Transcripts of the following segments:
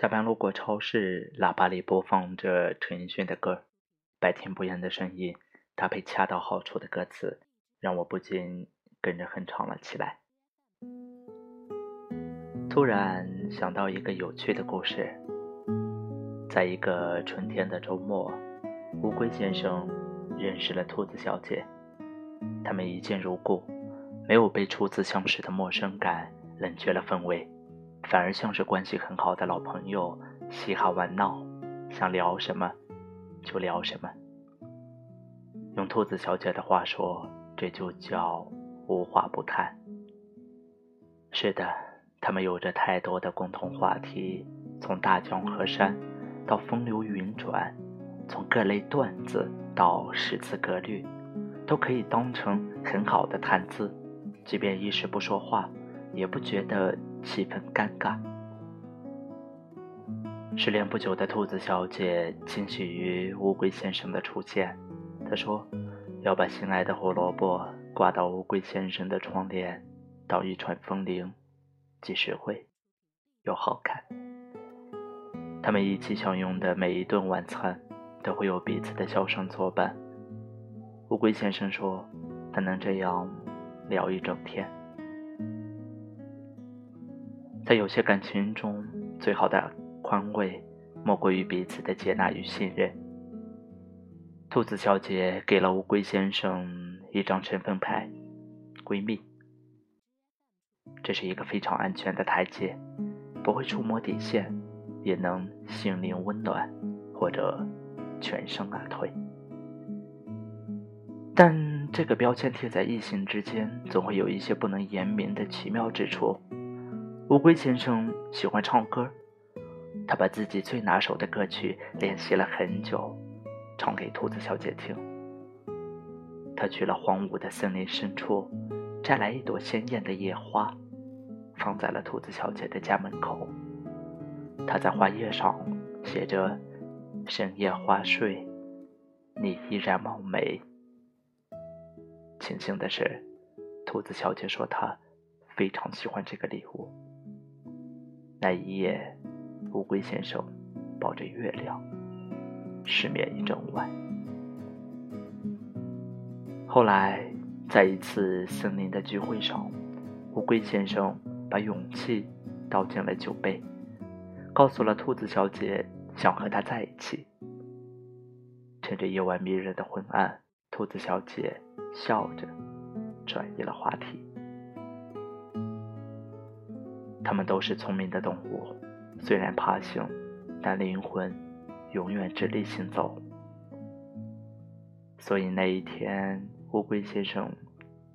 下班路过超市，喇叭里播放着陈奕迅的歌，百听不厌的声音搭配恰到好处的歌词，让我不禁跟着哼唱了起来。突然想到一个有趣的故事，在一个春天的周末，乌龟先生认识了兔子小姐，他们一见如故，没有被初次相识的陌生感冷却了氛围。反而像是关系很好的老朋友，嘻哈玩闹，想聊什么就聊什么。用兔子小姐的话说，这就叫无话不谈。是的，他们有着太多的共同话题，从大江河山到风流云转，从各类段子到诗词歌律，都可以当成很好的谈资。即便一时不说话，也不觉得。气氛尴尬。失恋不久的兔子小姐惊喜于乌龟先生的出现，她说：“要把心爱的胡萝卜挂到乌龟先生的窗帘，当一串风铃，既实惠又好看。”他们一起享用的每一顿晚餐，都会有彼此的笑声作伴。乌龟先生说：“他能这样聊一整天。”在有些感情中，最好的宽慰，莫过于彼此的接纳与信任。兔子小姐给了乌龟先生一张身份牌，闺蜜。这是一个非常安全的台阶，不会触摸底线，也能心灵温暖，或者全身而退。但这个标签贴在异性之间，总会有一些不能言明的奇妙之处。乌龟先生喜欢唱歌，他把自己最拿手的歌曲练习了很久，唱给兔子小姐听。他去了荒芜的森林深处，摘来一朵鲜艳的野花，放在了兔子小姐的家门口。他在花叶上写着“深夜花睡，你依然貌美”。庆幸的是，兔子小姐说她非常喜欢这个礼物。那一夜，乌龟先生抱着月亮失眠一整晚。后来，在一次森林的聚会上，乌龟先生把勇气倒进了酒杯，告诉了兔子小姐想和他在一起。趁着夜晚迷人的昏暗，兔子小姐笑着转移了话题。他们都是聪明的动物，虽然爬行，但灵魂永远直立行走。所以那一天，乌龟先生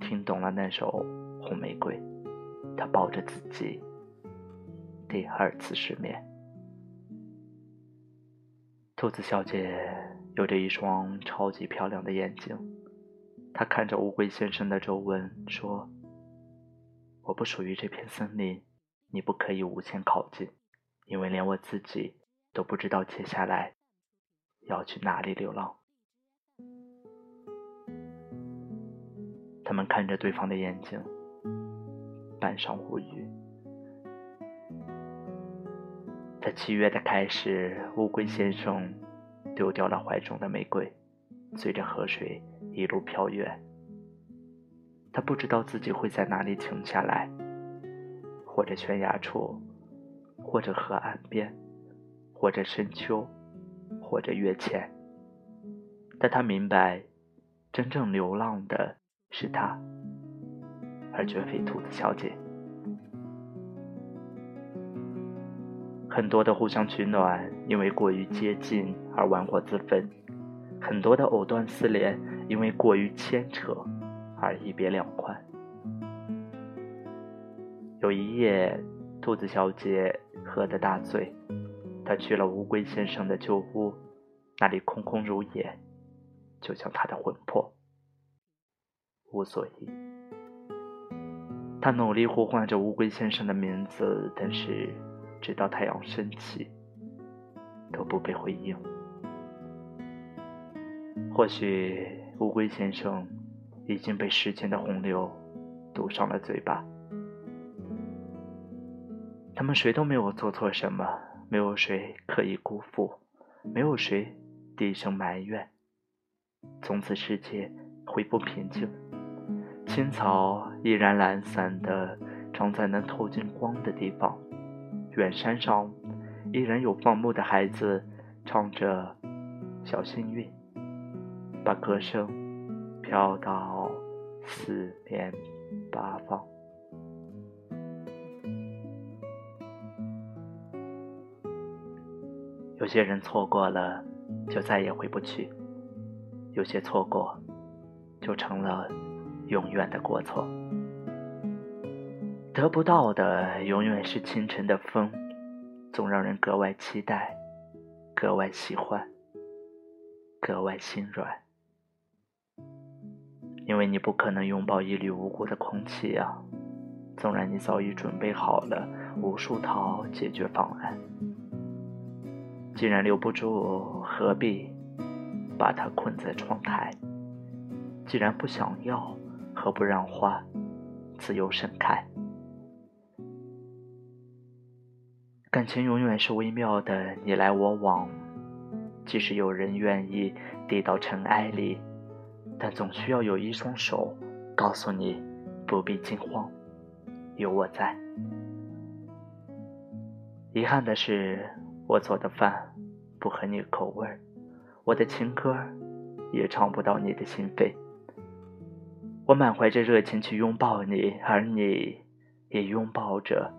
听懂了那首《红玫瑰》，他抱着自己第二次失眠。兔子小姐有着一双超级漂亮的眼睛，她看着乌龟先生的皱纹说：“我不属于这片森林。”你不可以无限靠近，因为连我自己都不知道接下来要去哪里流浪。他们看着对方的眼睛，半晌无语。在七月的开始，乌龟先生丢掉了怀中的玫瑰，随着河水一路飘远。他不知道自己会在哪里停下来。或者悬崖处，或者河岸边，或者深秋，或者月前。但他明白，真正流浪的是他，而绝非兔子小姐。很多的互相取暖，因为过于接近而玩火自焚；很多的藕断丝连，因为过于牵扯而一别两宽。有一夜，兔子小姐喝得大醉，她去了乌龟先生的旧屋，那里空空如也，就像她的魂魄，无所依。她努力呼唤着乌龟先生的名字，但是直到太阳升起，都不被回应。或许乌龟先生已经被时间的洪流堵上了嘴巴。他们谁都没有做错什么，没有谁刻意辜负，没有谁低声埋怨。从此世界恢复平静，青草依然懒散地长在能透进光的地方，远山上依然有放牧的孩子唱着“小幸运”，把歌声飘到四面八方。有些人错过了，就再也回不去。有些错过，就成了永远的过错。得不到的永远是清晨的风，总让人格外期待，格外喜欢，格外心软。因为你不可能拥抱一缕无辜的空气啊！纵然你早已准备好了无数套解决方案，既然留不住，何必？把它困在窗台。既然不想要，何不让花自由盛开？感情永远是微妙的，你来我往。即使有人愿意低到尘埃里，但总需要有一双手告诉你不必惊慌，有我在。遗憾的是，我做的饭不合你口味。我的情歌也唱不到你的心扉。我满怀着热情去拥抱你，而你也拥抱着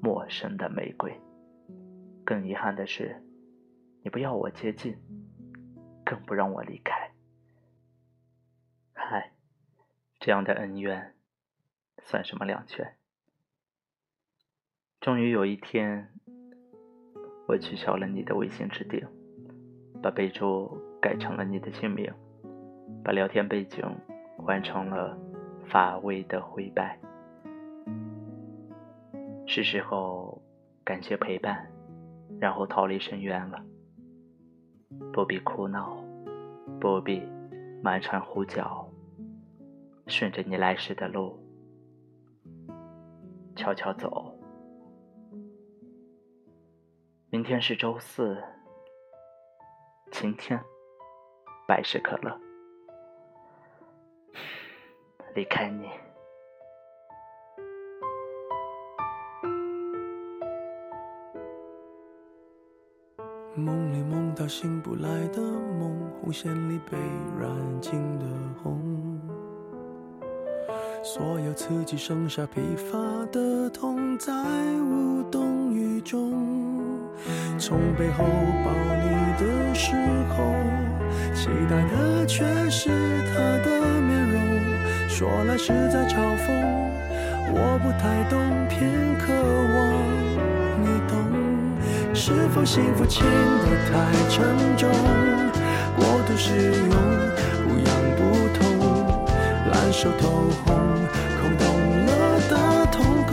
陌生的玫瑰。更遗憾的是，你不要我接近，更不让我离开。嗨，这样的恩怨算什么两全？终于有一天，我取消了你的微信置顶。把备注改成了你的姓名，把聊天背景换成了乏味的灰白。是时候感谢陪伴，然后逃离深渊了。不必哭闹，不必满船胡搅，顺着你来时的路，悄悄走。明天是周四。晴天，百事可乐。离开你，梦里梦到醒不来的梦，红线里被染尽的红，所有刺激剩下疲乏的痛，在无动于衷。从背后抱你的时候，期待的却是他的面容。说来实在嘲讽，我不太懂，偏渴望你懂。是否幸福轻得太沉重？过度使用，不痒不痛，烂熟透红，空洞了的瞳孔，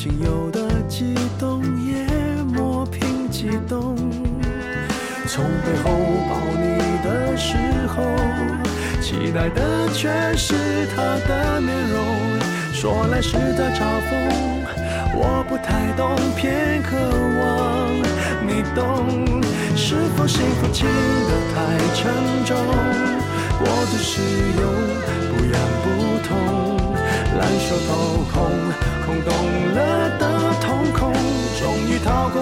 仅有的激动，也磨平激动。从背后抱你的时候，期待的却是他的面容。说来是在嘲讽，我不太懂，偏渴望你懂。是否幸福轻得太沉重？过度使用，不痒不痛，烂熟透空，空洞了，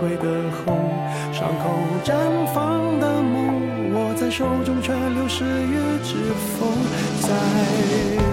玫瑰的红，伤口绽放的梦，握在手中却流失于指缝，在。